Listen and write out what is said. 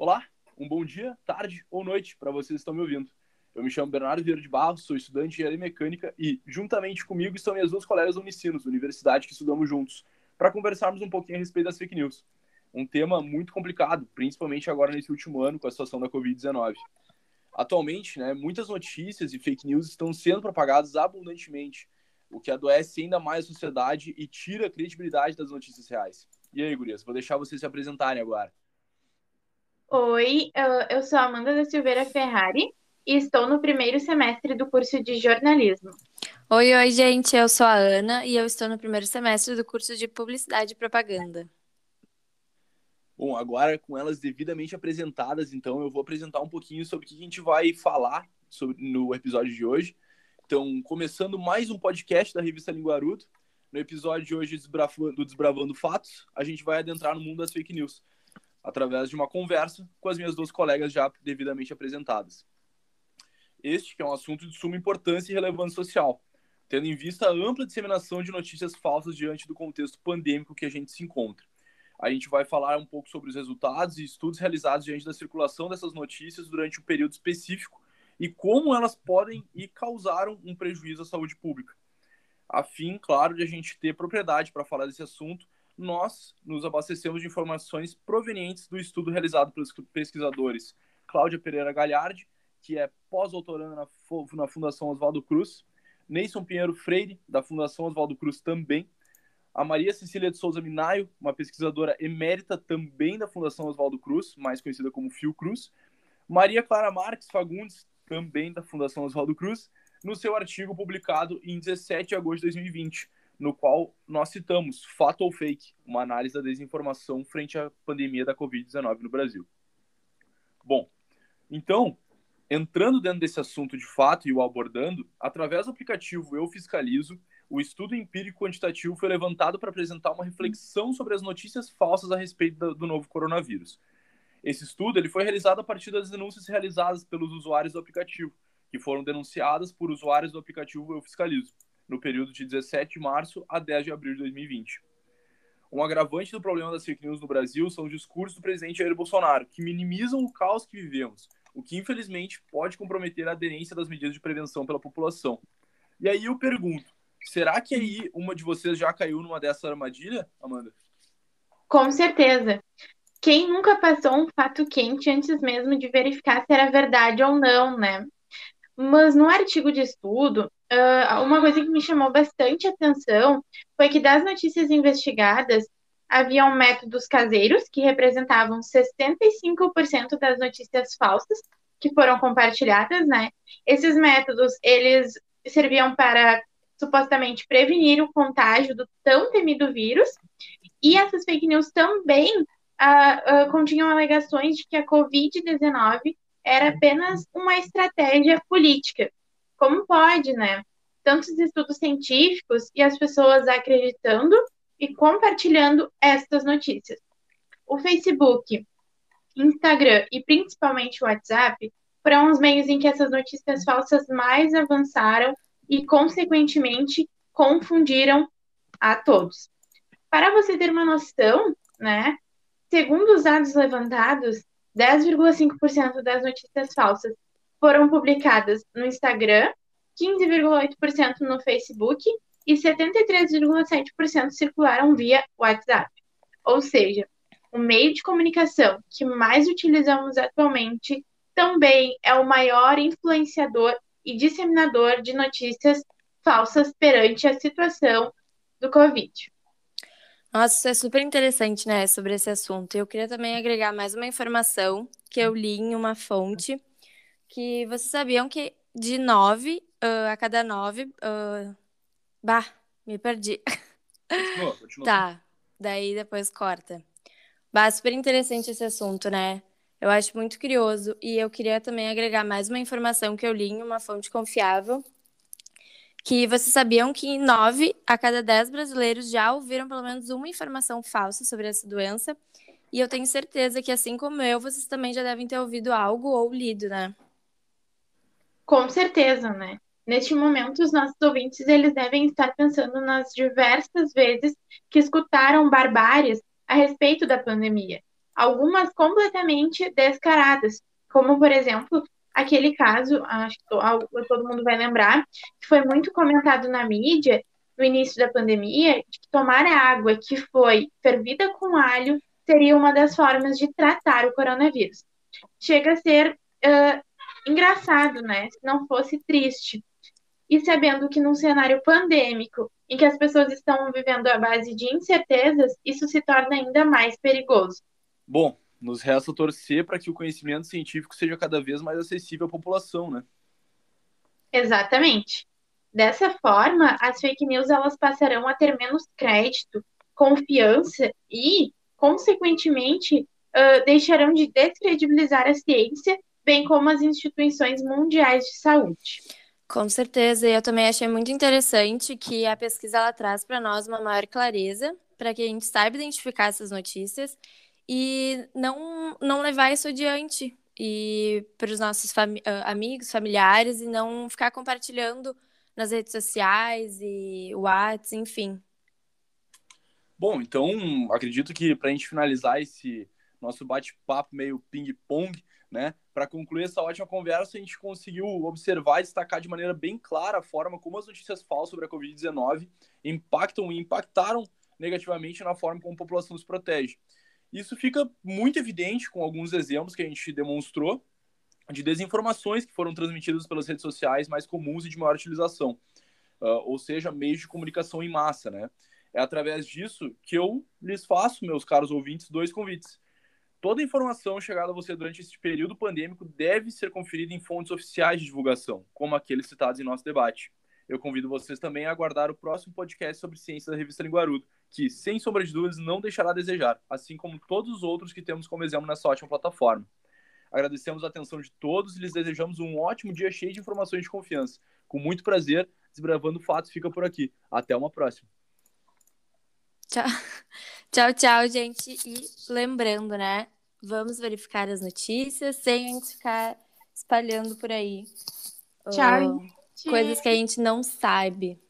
Olá, um bom dia, tarde ou noite para vocês que estão me ouvindo. Eu me chamo Bernardo Vieira de Barros, sou estudante de engenharia mecânica e, juntamente comigo, estão minhas duas colegas Unicinos, universidade que estudamos juntos, para conversarmos um pouquinho a respeito das fake news. Um tema muito complicado, principalmente agora nesse último ano com a situação da Covid-19. Atualmente, né, muitas notícias e fake news estão sendo propagadas abundantemente, o que adoece ainda mais a sociedade e tira a credibilidade das notícias reais. E aí, gurias, vou deixar vocês se apresentarem agora. Oi, eu sou Amanda da Silveira Ferrari e estou no primeiro semestre do curso de jornalismo. Oi, oi, gente, eu sou a Ana e eu estou no primeiro semestre do curso de publicidade e propaganda. Bom, agora com elas devidamente apresentadas, então eu vou apresentar um pouquinho sobre o que a gente vai falar sobre, no episódio de hoje. Então, começando mais um podcast da revista Linguarudo. No episódio de hoje do Desbravando Fatos, a gente vai adentrar no mundo das fake news através de uma conversa com as minhas duas colegas já devidamente apresentadas. Este que é um assunto de suma importância e relevância social, tendo em vista a ampla disseminação de notícias falsas diante do contexto pandêmico que a gente se encontra. A gente vai falar um pouco sobre os resultados e estudos realizados diante da circulação dessas notícias durante um período específico e como elas podem e causaram um prejuízo à saúde pública. A fim, claro, de a gente ter propriedade para falar desse assunto nós nos abastecemos de informações provenientes do estudo realizado pelos pesquisadores Cláudia Pereira Galhardi, que é pós-doutoranda na, na Fundação Oswaldo Cruz, Neison Pinheiro Freire, da Fundação Oswaldo Cruz também, a Maria Cecília de Souza Minaio, uma pesquisadora emérita também da Fundação Oswaldo Cruz, mais conhecida como Fiocruz, Maria Clara Marques Fagundes, também da Fundação Oswaldo Cruz, no seu artigo publicado em 17 de agosto de 2020, no qual nós citamos fato ou fake, uma análise da desinformação frente à pandemia da Covid-19 no Brasil. Bom, então, entrando dentro desse assunto de fato e o abordando, através do aplicativo Eu Fiscalizo, o estudo empírico quantitativo foi levantado para apresentar uma reflexão sobre as notícias falsas a respeito do novo coronavírus. Esse estudo ele foi realizado a partir das denúncias realizadas pelos usuários do aplicativo, que foram denunciadas por usuários do aplicativo Eu Fiscalizo no período de 17 de março a 10 de abril de 2020. Um agravante do problema das fake news no Brasil são os discursos do presidente Jair Bolsonaro, que minimizam o caos que vivemos, o que infelizmente pode comprometer a aderência das medidas de prevenção pela população. E aí eu pergunto, será que aí uma de vocês já caiu numa dessa armadilha, Amanda? Com certeza. Quem nunca passou um fato quente antes mesmo de verificar se era verdade ou não, né? Mas no artigo de estudo, uh, uma coisa que me chamou bastante atenção foi que das notícias investigadas, haviam métodos caseiros, que representavam 65% das notícias falsas que foram compartilhadas, né? Esses métodos, eles serviam para supostamente prevenir o contágio do tão temido vírus, e essas fake news também uh, uh, continham alegações de que a Covid-19 era apenas uma estratégia política. Como pode, né? Tantos estudos científicos e as pessoas acreditando e compartilhando estas notícias. O Facebook, Instagram e principalmente o WhatsApp foram os meios em que essas notícias falsas mais avançaram e, consequentemente, confundiram a todos. Para você ter uma noção, né, segundo os dados levantados, 10,5% das notícias falsas foram publicadas no Instagram, 15,8% no Facebook e 73,7% circularam via WhatsApp. Ou seja, o meio de comunicação que mais utilizamos atualmente também é o maior influenciador e disseminador de notícias falsas perante a situação do Covid. Nossa, isso é super interessante, né, sobre esse assunto. Eu queria também agregar mais uma informação que eu li em uma fonte, que vocês sabiam que de nove uh, a cada nove... Uh... Bah, me perdi. Continua, continua. Tá, daí depois corta. Bah, super interessante esse assunto, né? Eu acho muito curioso e eu queria também agregar mais uma informação que eu li em uma fonte confiável, que vocês sabiam que nove a cada dez brasileiros já ouviram pelo menos uma informação falsa sobre essa doença. E eu tenho certeza que, assim como eu, vocês também já devem ter ouvido algo ou lido, né? Com certeza, né? Neste momento, os nossos ouvintes eles devem estar pensando nas diversas vezes que escutaram barbáries a respeito da pandemia. algumas completamente descaradas, como, por exemplo, aquele caso, acho que todo mundo vai lembrar, que foi muito comentado na mídia no início da pandemia, de que tomar água que foi fervida com alho seria uma das formas de tratar o coronavírus. Chega a ser uh, engraçado, né? Se não fosse triste. E sabendo que num cenário pandêmico, em que as pessoas estão vivendo à base de incertezas, isso se torna ainda mais perigoso. Bom, nos resta torcer para que o conhecimento científico seja cada vez mais acessível à população, né? Exatamente. Dessa forma, as fake news elas passarão a ter menos crédito, confiança e, consequentemente, uh, deixarão de descredibilizar a ciência, bem como as instituições mundiais de saúde. Com certeza, e eu também achei muito interessante que a pesquisa ela traz para nós uma maior clareza, para que a gente saiba identificar essas notícias e não, não levar isso adiante e para os nossos fami amigos, familiares e não ficar compartilhando nas redes sociais e WhatsApp, enfim. Bom, então acredito que para a gente finalizar esse nosso bate-papo meio ping-pong, né? Para concluir essa ótima conversa, a gente conseguiu observar e destacar de maneira bem clara a forma como as notícias falsas sobre a Covid-19 impactam e impactaram negativamente na forma como a população se protege. Isso fica muito evidente com alguns exemplos que a gente demonstrou de desinformações que foram transmitidas pelas redes sociais mais comuns e de maior utilização, uh, ou seja, meios de comunicação em massa, né? É através disso que eu lhes faço, meus caros ouvintes, dois convites. Toda informação chegada a você durante este período pandêmico deve ser conferida em fontes oficiais de divulgação, como aqueles citados em nosso debate. Eu convido vocês também a aguardar o próximo podcast sobre ciência da revista Linguarudo, que, sem sombra de dúvidas, não deixará a desejar, assim como todos os outros que temos como exemplo nessa ótima plataforma. Agradecemos a atenção de todos e lhes desejamos um ótimo dia cheio de informações de confiança. Com muito prazer, Desbravando Fatos fica por aqui. Até uma próxima. Tchau, tchau, tchau, gente. E lembrando, né? Vamos verificar as notícias sem a gente ficar espalhando por aí. Tchau. Uh, coisas que a gente não sabe.